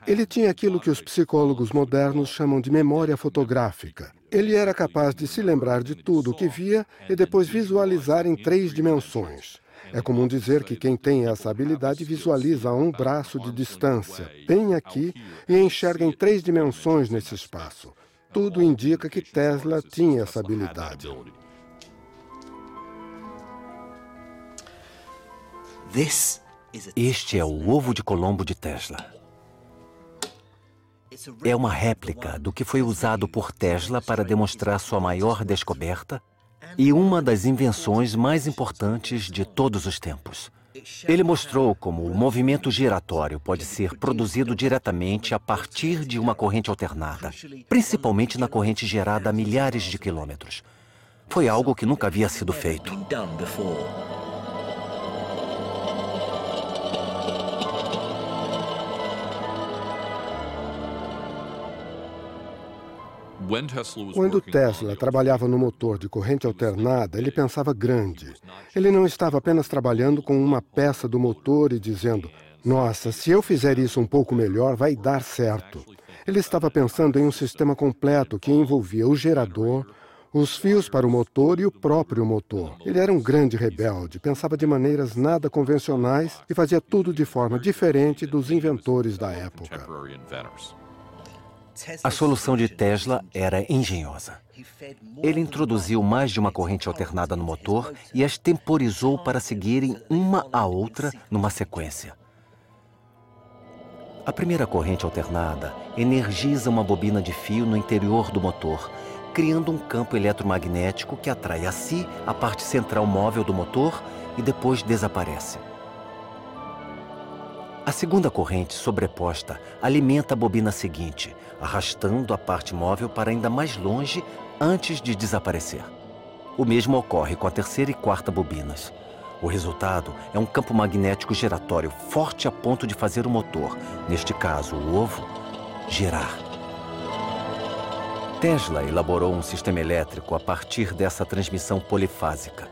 Speaker 5: Ele tinha aquilo que os psicólogos modernos chamam de memória fotográfica. Ele era capaz de se lembrar de tudo o que via e depois visualizar em três dimensões. É comum dizer que quem tem essa habilidade visualiza a um braço de distância, bem aqui, e enxerga em três dimensões nesse espaço. Tudo indica que Tesla tinha essa habilidade.
Speaker 1: Este é o ovo de Colombo de Tesla. É uma réplica do que foi usado por Tesla para demonstrar sua maior descoberta e uma das invenções mais importantes de todos os tempos. Ele mostrou como o movimento giratório pode ser produzido diretamente a partir de uma corrente alternada, principalmente na corrente gerada a milhares de quilômetros. Foi algo que nunca havia sido feito.
Speaker 5: Quando Tesla trabalhava no motor de corrente alternada, ele pensava grande. Ele não estava apenas trabalhando com uma peça do motor e dizendo: Nossa, se eu fizer isso um pouco melhor, vai dar certo. Ele estava pensando em um sistema completo que envolvia o gerador, os fios para o motor e o próprio motor. Ele era um grande rebelde, pensava de maneiras nada convencionais e fazia tudo de forma diferente dos inventores da época.
Speaker 1: A solução de Tesla era engenhosa. Ele introduziu mais de uma corrente alternada no motor e as temporizou para seguirem uma a outra numa sequência. A primeira corrente alternada energiza uma bobina de fio no interior do motor, criando um campo eletromagnético que atrai a si a parte central móvel do motor e depois desaparece. A segunda corrente sobreposta alimenta a bobina seguinte, arrastando a parte móvel para ainda mais longe antes de desaparecer. O mesmo ocorre com a terceira e quarta bobinas. O resultado é um campo magnético giratório forte a ponto de fazer o motor, neste caso o ovo, girar. Tesla elaborou um sistema elétrico a partir dessa transmissão polifásica.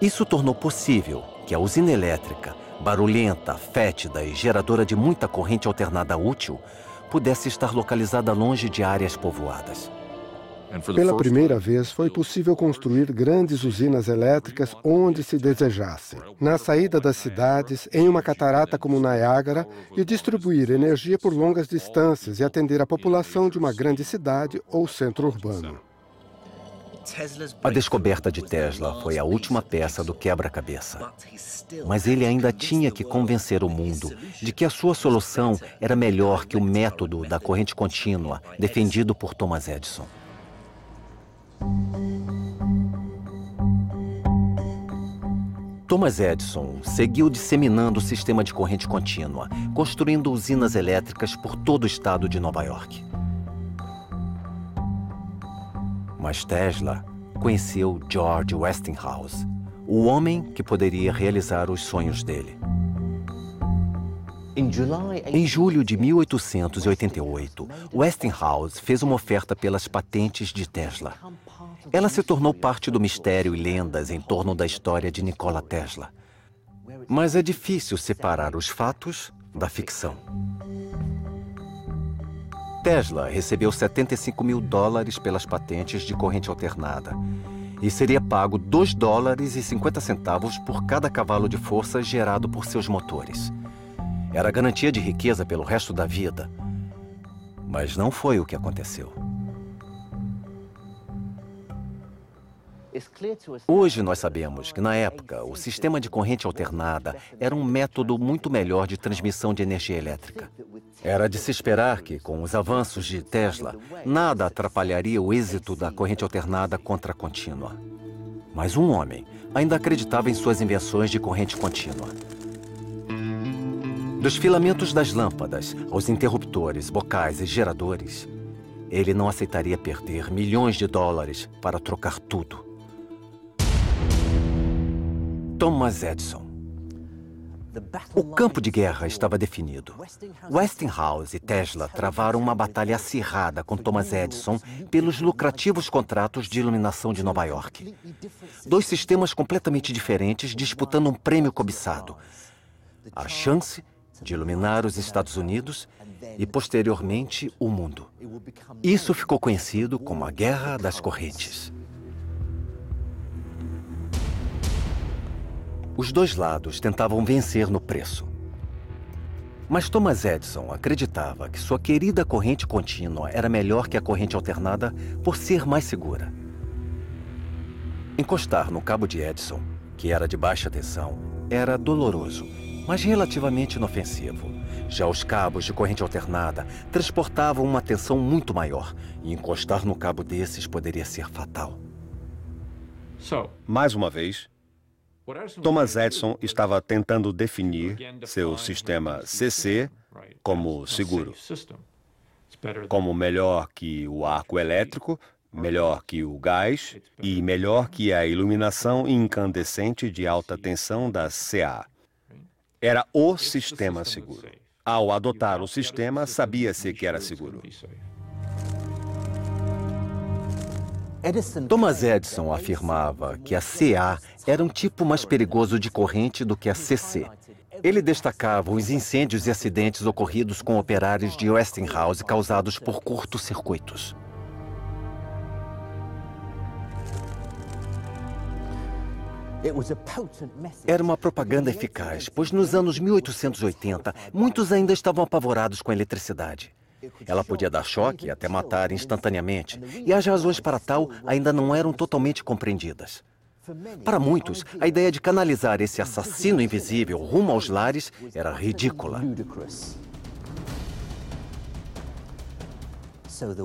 Speaker 1: Isso tornou possível que a usina elétrica, barulhenta, fétida e geradora de muita corrente alternada útil, pudesse estar localizada longe de áreas povoadas.
Speaker 5: Pela primeira vez, foi possível construir grandes usinas elétricas onde se desejasse, na saída das cidades, em uma catarata como Niágara, e distribuir energia por longas distâncias e atender a população de uma grande cidade ou centro urbano.
Speaker 1: A descoberta de Tesla foi a última peça do quebra-cabeça. Mas ele ainda tinha que convencer o mundo de que a sua solução era melhor que o método da corrente contínua defendido por Thomas Edison. Thomas Edison seguiu disseminando o sistema de corrente contínua, construindo usinas elétricas por todo o estado de Nova York. Mas Tesla conheceu George Westinghouse, o homem que poderia realizar os sonhos dele. Em julho de 1888, Westinghouse fez uma oferta pelas patentes de Tesla. Ela se tornou parte do mistério e lendas em torno da história de Nikola Tesla. Mas é difícil separar os fatos da ficção. Tesla recebeu 75 mil dólares pelas patentes de corrente alternada e seria pago 2 dólares e 50 centavos por cada cavalo de força gerado por seus motores. Era garantia de riqueza pelo resto da vida. Mas não foi o que aconteceu. Hoje nós sabemos que, na época, o sistema de corrente alternada era um método muito melhor de transmissão de energia elétrica. Era de se esperar que, com os avanços de Tesla, nada atrapalharia o êxito da corrente alternada contra contínua. Mas um homem ainda acreditava em suas invenções de corrente contínua. Dos filamentos das lâmpadas aos interruptores, bocais e geradores, ele não aceitaria perder milhões de dólares para trocar tudo. Thomas Edison. O campo de guerra estava definido. Westinghouse e Tesla travaram uma batalha acirrada com Thomas Edison pelos lucrativos contratos de iluminação de Nova York. Dois sistemas completamente diferentes disputando um prêmio cobiçado. A chance de iluminar os Estados Unidos e, posteriormente, o mundo. Isso ficou conhecido como a Guerra das Correntes. Os dois lados tentavam vencer no preço. Mas Thomas Edison acreditava que sua querida corrente contínua era melhor que a corrente alternada por ser mais segura. Encostar no cabo de Edison, que era de baixa tensão, era doloroso mas relativamente inofensivo. Já os cabos de corrente alternada transportavam uma tensão muito maior, e encostar no cabo desses poderia ser fatal.
Speaker 4: Mais uma vez, Thomas Edison estava tentando definir seu sistema CC como seguro, como melhor que o arco elétrico, melhor que o gás e melhor que a iluminação incandescente de alta tensão da CA. Era o sistema seguro. Ao adotar o sistema, sabia-se que era seguro.
Speaker 1: Thomas Edison afirmava que a CA era um tipo mais perigoso de corrente do que a CC. Ele destacava os incêndios e acidentes ocorridos com operários de Westinghouse causados por curtos-circuitos. Era uma propaganda eficaz, pois nos anos 1880, muitos ainda estavam apavorados com a eletricidade. Ela podia dar choque até matar instantaneamente, e as razões para tal ainda não eram totalmente compreendidas. Para muitos, a ideia de canalizar esse assassino invisível rumo aos lares era ridícula.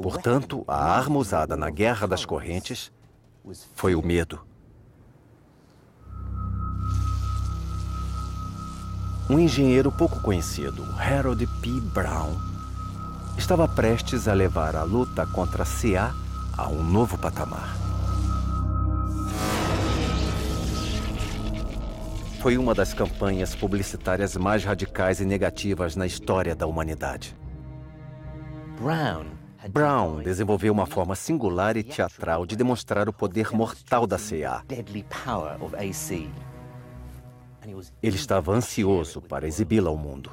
Speaker 1: Portanto, a arma usada na Guerra das Correntes foi o medo. Um engenheiro pouco conhecido, Harold P. Brown, estava prestes a levar a luta contra a CA a um novo patamar. Foi uma das campanhas publicitárias mais radicais e negativas na história da humanidade. Brown desenvolveu uma forma singular e teatral de demonstrar o poder mortal da CA. Ele estava ansioso para exibi-la ao mundo.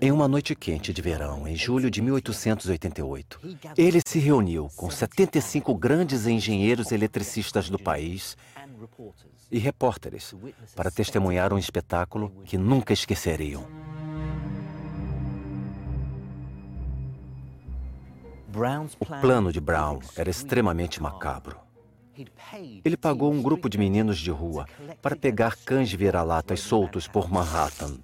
Speaker 1: Em uma noite quente de verão, em julho de 1888, ele se reuniu com 75 grandes engenheiros eletricistas do país e repórteres para testemunhar um espetáculo que nunca esqueceriam. O plano de Brown era extremamente macabro. Ele pagou um grupo de meninos de rua para pegar cães vira-latas soltos por Manhattan.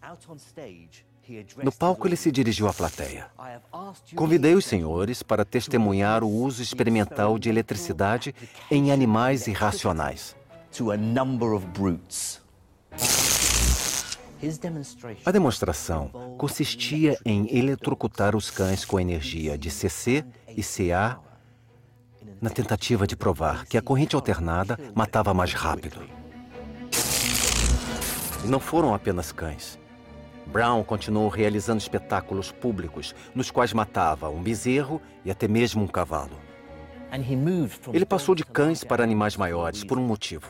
Speaker 1: No palco, ele se dirigiu à plateia. Convidei os senhores para testemunhar o uso experimental de eletricidade em animais irracionais. A demonstração consistia em eletrocutar os cães com energia de CC e CA na tentativa de provar que a corrente alternada matava mais rápido. E não foram apenas cães. Brown continuou realizando espetáculos públicos nos quais matava um bezerro e até mesmo um cavalo. Ele passou de cães para animais maiores por um motivo.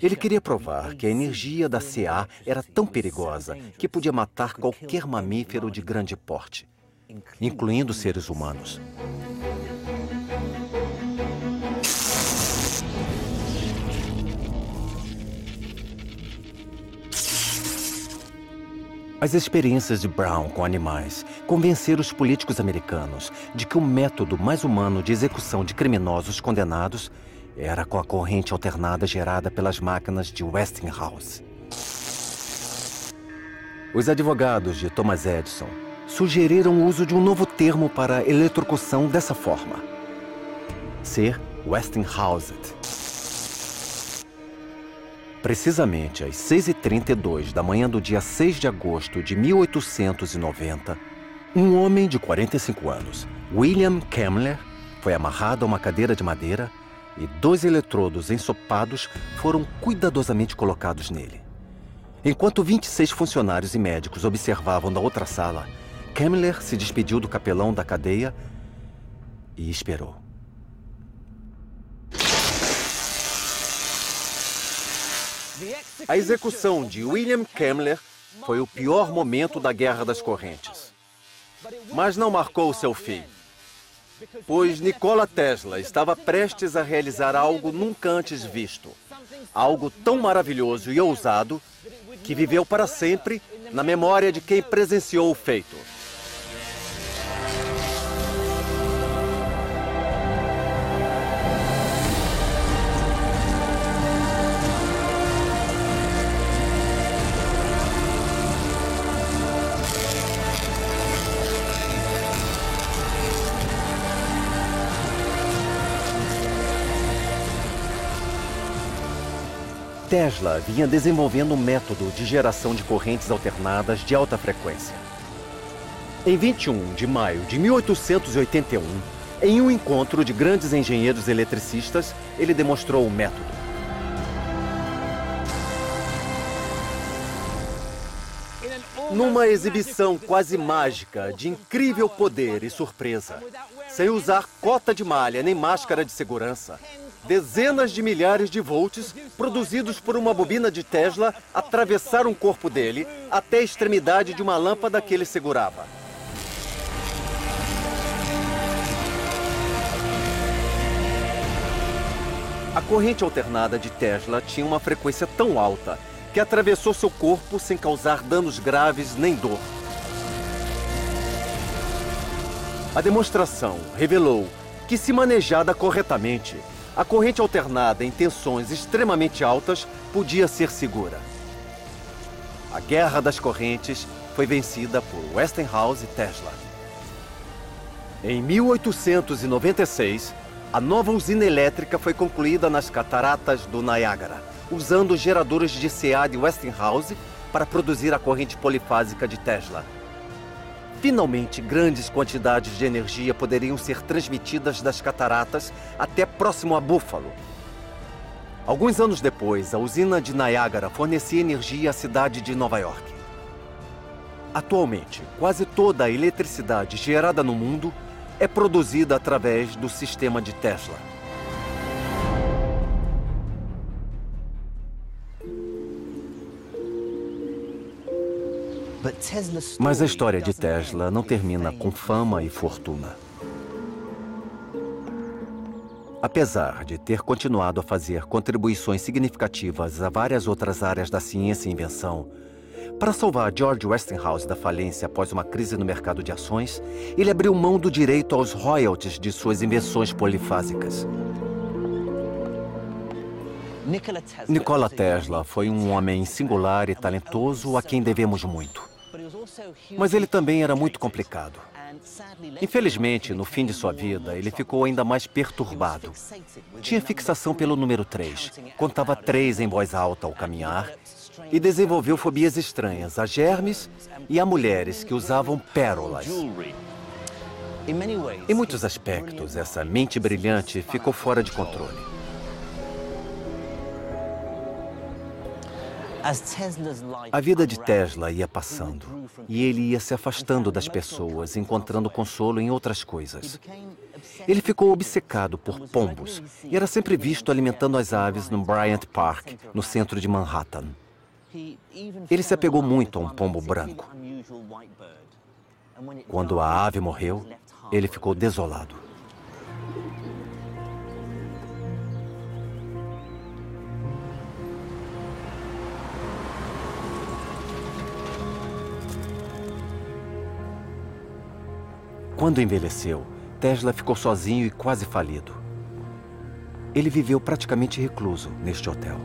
Speaker 1: Ele queria provar que a energia da CA era tão perigosa que podia matar qualquer mamífero de grande porte, incluindo seres humanos. As experiências de Brown com animais convenceram os políticos americanos de que o método mais humano de execução de criminosos condenados era com a corrente alternada gerada pelas máquinas de Westinghouse. Os advogados de Thomas Edison sugeriram o uso de um novo termo para eletrocução dessa forma: ser Westinghoused. Precisamente às 6h32 da manhã do dia 6 de agosto de 1890, um homem de 45 anos, William Kemmler, foi amarrado a uma cadeira de madeira e dois eletrodos ensopados foram cuidadosamente colocados nele. Enquanto 26 funcionários e médicos observavam da outra sala, Kemmler se despediu do capelão da cadeia e esperou. A execução de William Kemmler foi o pior momento da Guerra das Correntes. Mas não marcou seu fim, pois Nikola Tesla estava prestes a realizar algo nunca antes visto. Algo tão maravilhoso e ousado que viveu para sempre na memória de quem presenciou o feito. Tesla vinha desenvolvendo um método de geração de correntes alternadas de alta frequência. Em 21 de maio de 1881, em um encontro de grandes engenheiros eletricistas, ele demonstrou o método. Numa exibição quase mágica de incrível poder e surpresa, sem usar cota de malha nem máscara de segurança, dezenas de milhares de volts produzidos por uma bobina de Tesla atravessaram o corpo dele até a extremidade de uma lâmpada que ele segurava. A corrente alternada de Tesla tinha uma frequência tão alta que atravessou seu corpo sem causar danos graves nem dor. A demonstração revelou que, se manejada corretamente, a corrente alternada em tensões extremamente altas podia ser segura. A guerra das correntes foi vencida por Westinghouse e Tesla. Em 1896, a nova usina elétrica foi concluída nas cataratas do Niágara, usando geradores de CA de Westinghouse para produzir a corrente polifásica de Tesla. Finalmente, grandes quantidades de energia poderiam ser transmitidas das cataratas até próximo a Buffalo. Alguns anos depois, a usina de Niagara fornecia energia à cidade de Nova York. Atualmente, quase toda a eletricidade gerada no mundo é produzida através do sistema de Tesla. Mas a história de Tesla não termina com fama e fortuna. Apesar de ter continuado a fazer contribuições significativas a várias outras áreas da ciência e invenção, para salvar George Westinghouse da falência após uma crise no mercado de ações, ele abriu mão do direito aos royalties de suas invenções polifásicas. Nikola Tesla foi um homem singular e talentoso a quem devemos muito. Mas ele também era muito complicado. Infelizmente, no fim de sua vida, ele ficou ainda mais perturbado. Tinha fixação pelo número 3, contava três em voz alta ao caminhar e desenvolveu fobias estranhas a germes e a mulheres que usavam pérolas. Em muitos aspectos, essa mente brilhante ficou fora de controle. A vida de Tesla ia passando e ele ia se afastando das pessoas, encontrando consolo em outras coisas. Ele ficou obcecado por pombos e era sempre visto alimentando as aves no Bryant Park, no centro de Manhattan. Ele se apegou muito a um pombo branco. Quando a ave morreu, ele ficou desolado. Quando envelheceu, Tesla ficou sozinho e quase falido. Ele viveu praticamente recluso neste hotel.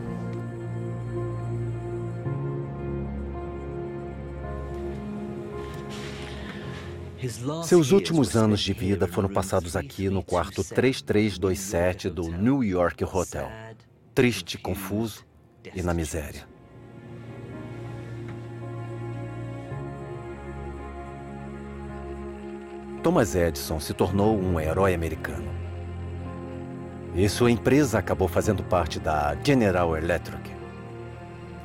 Speaker 1: Seus últimos anos de vida foram passados aqui no quarto 3327 do New York Hotel. Triste, confuso e na miséria. Thomas Edison se tornou um herói americano. E sua empresa acabou fazendo parte da General Electric.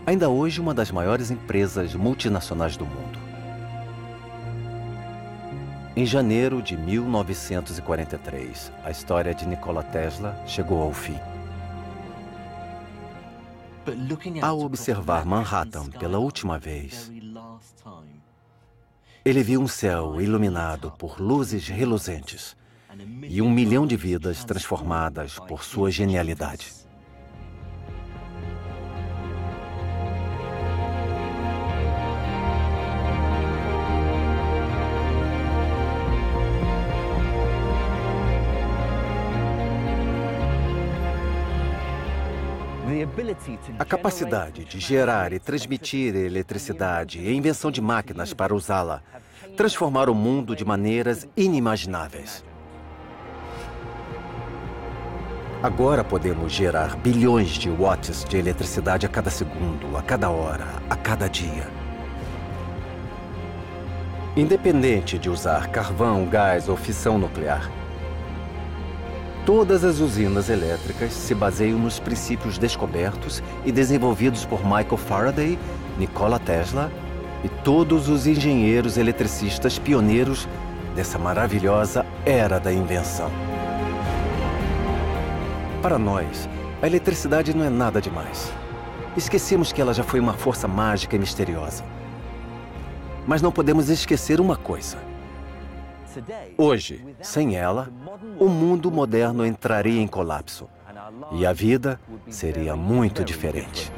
Speaker 1: Ainda hoje, uma das maiores empresas multinacionais do mundo. Em janeiro de 1943, a história de Nikola Tesla chegou ao fim. Ao observar Manhattan pela última vez, ele viu um céu iluminado por luzes reluzentes e um milhão de vidas transformadas por sua genialidade. A capacidade de gerar e transmitir eletricidade e a invenção de máquinas para usá-la transformaram o mundo de maneiras inimagináveis. Agora podemos gerar bilhões de watts de eletricidade a cada segundo, a cada hora, a cada dia. Independente de usar carvão, gás ou fissão nuclear, Todas as usinas elétricas se baseiam nos princípios descobertos e desenvolvidos por Michael Faraday, Nikola Tesla e todos os engenheiros eletricistas pioneiros dessa maravilhosa era da invenção. Para nós, a eletricidade não é nada demais. Esquecemos que ela já foi uma força mágica e misteriosa. Mas não podemos esquecer uma coisa. Hoje, sem ela, o mundo moderno entraria em colapso e a vida seria muito diferente.